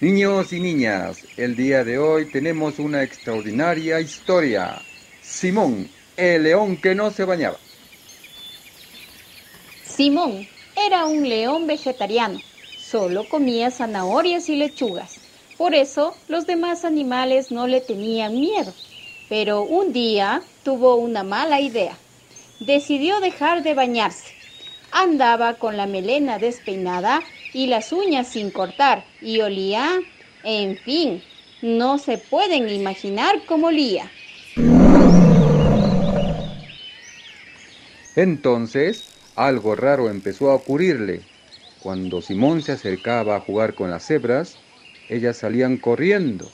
Niños y niñas, el día de hoy tenemos una extraordinaria historia. Simón, el león que no se bañaba. Simón era un león vegetariano. Solo comía zanahorias y lechugas. Por eso los demás animales no le tenían miedo. Pero un día tuvo una mala idea. Decidió dejar de bañarse. Andaba con la melena despeinada y las uñas sin cortar y olía, en fin, no se pueden imaginar cómo olía. Entonces, algo raro empezó a ocurrirle. Cuando Simón se acercaba a jugar con las cebras, ellas salían corriendo.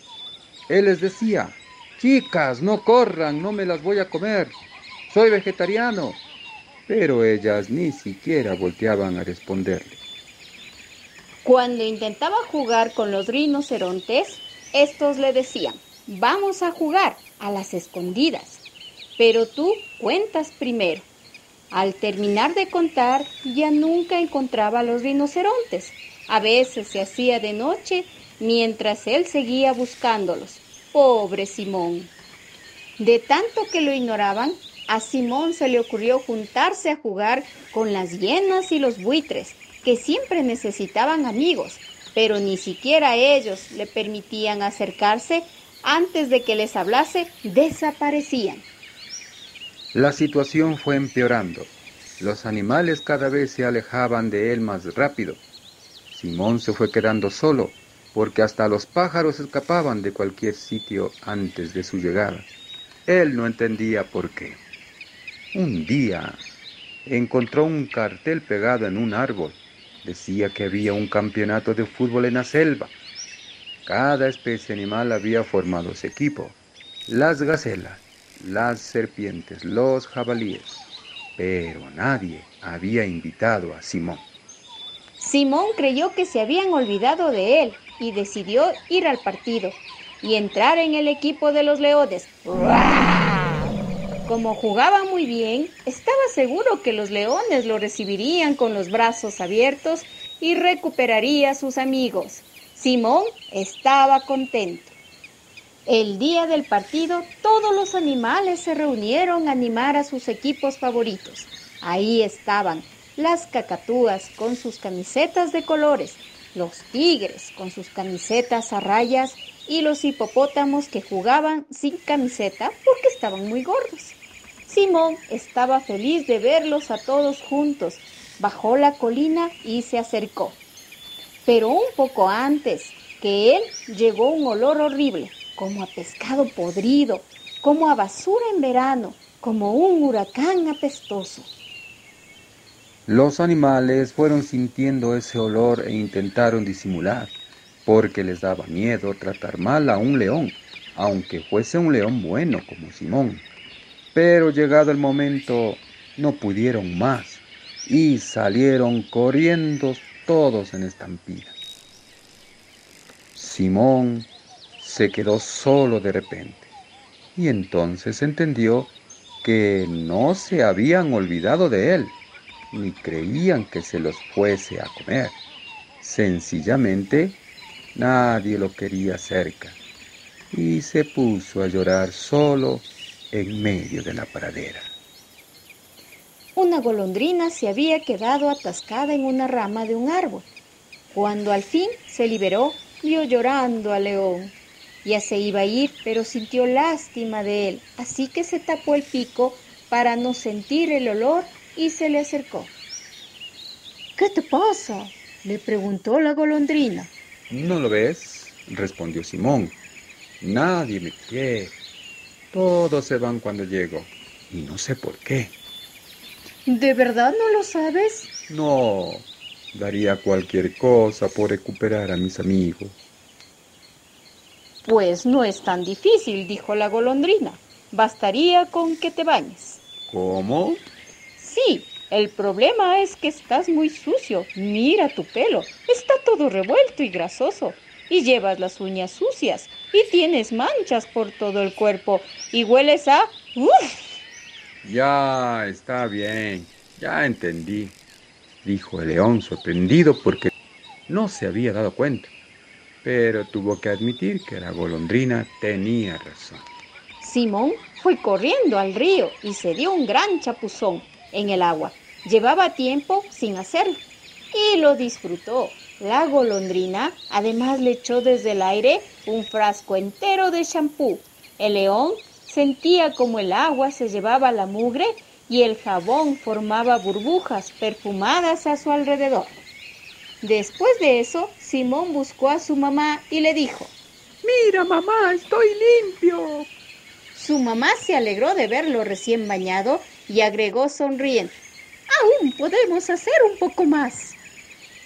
Él les decía, chicas, no corran, no me las voy a comer, soy vegetariano. Pero ellas ni siquiera volteaban a responderle. Cuando intentaba jugar con los rinocerontes, estos le decían, vamos a jugar a las escondidas, pero tú cuentas primero. Al terminar de contar, ya nunca encontraba a los rinocerontes. A veces se hacía de noche mientras él seguía buscándolos. Pobre Simón. De tanto que lo ignoraban, a Simón se le ocurrió juntarse a jugar con las hienas y los buitres, que siempre necesitaban amigos, pero ni siquiera ellos le permitían acercarse antes de que les hablase, desaparecían. La situación fue empeorando. Los animales cada vez se alejaban de él más rápido. Simón se fue quedando solo, porque hasta los pájaros escapaban de cualquier sitio antes de su llegada. Él no entendía por qué. Un día encontró un cartel pegado en un árbol. Decía que había un campeonato de fútbol en la selva. Cada especie animal había formado ese equipo. Las gacelas, las serpientes, los jabalíes, pero nadie había invitado a Simón. Simón creyó que se habían olvidado de él y decidió ir al partido y entrar en el equipo de los leones. Como jugaba muy bien, estaba seguro que los leones lo recibirían con los brazos abiertos y recuperaría a sus amigos. Simón estaba contento. El día del partido, todos los animales se reunieron a animar a sus equipos favoritos. Ahí estaban las cacatúas con sus camisetas de colores, los tigres con sus camisetas a rayas y los hipopótamos que jugaban sin camiseta porque estaban muy gordos. Simón estaba feliz de verlos a todos juntos. Bajó la colina y se acercó. Pero un poco antes que él llegó un olor horrible como a pescado podrido, como a basura en verano, como un huracán apestoso. Los animales fueron sintiendo ese olor e intentaron disimular, porque les daba miedo tratar mal a un león, aunque fuese un león bueno como Simón. Pero llegado el momento, no pudieron más y salieron corriendo todos en estampida. Simón se quedó solo de repente y entonces entendió que no se habían olvidado de él, ni creían que se los fuese a comer. Sencillamente, nadie lo quería cerca y se puso a llorar solo en medio de la pradera. Una golondrina se había quedado atascada en una rama de un árbol. Cuando al fin se liberó, vio llorando al león. Ya se iba a ir, pero sintió lástima de él, así que se tapó el pico para no sentir el olor y se le acercó. ¿Qué te pasa? le preguntó la golondrina. ¿No lo ves? respondió Simón. Nadie me quiere. Todos se van cuando llego y no sé por qué. ¿De verdad no lo sabes? No, daría cualquier cosa por recuperar a mis amigos. Pues no es tan difícil, dijo la golondrina. Bastaría con que te bañes. ¿Cómo? Sí, el problema es que estás muy sucio. Mira tu pelo. Está todo revuelto y grasoso. Y llevas las uñas sucias. Y tienes manchas por todo el cuerpo. Y hueles a... ¡Uf! Ya, está bien. Ya entendí, dijo el león sorprendido porque no se había dado cuenta. pero tuvo que admitir que la golondrina tenía razón. Simón fue corriendo al río y se dio un gran chapuzón en el agua. Llevaba tiempo sin hacerlo y lo disfrutó. La golondrina además le echó desde el aire un frasco entero de champú. El león sentía como el agua se llevaba la mugre y el jabón formaba burbujas perfumadas a su alrededor. Después de eso, Simón buscó a su mamá y le dijo, Mira, mamá, estoy limpio. Su mamá se alegró de verlo recién bañado y agregó sonriendo, Aún podemos hacer un poco más.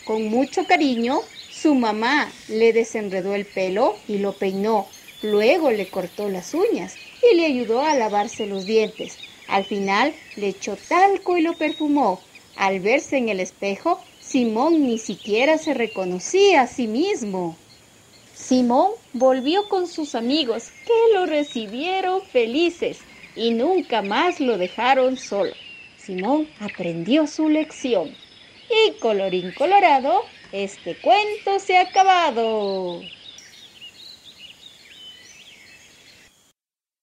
Con mucho cariño, su mamá le desenredó el pelo y lo peinó. Luego le cortó las uñas y le ayudó a lavarse los dientes. Al final le echó talco y lo perfumó. Al verse en el espejo, Simón ni siquiera se reconocía a sí mismo. Simón volvió con sus amigos, que lo recibieron felices y nunca más lo dejaron solo. Simón aprendió su lección. Y colorín colorado, este cuento se ha acabado.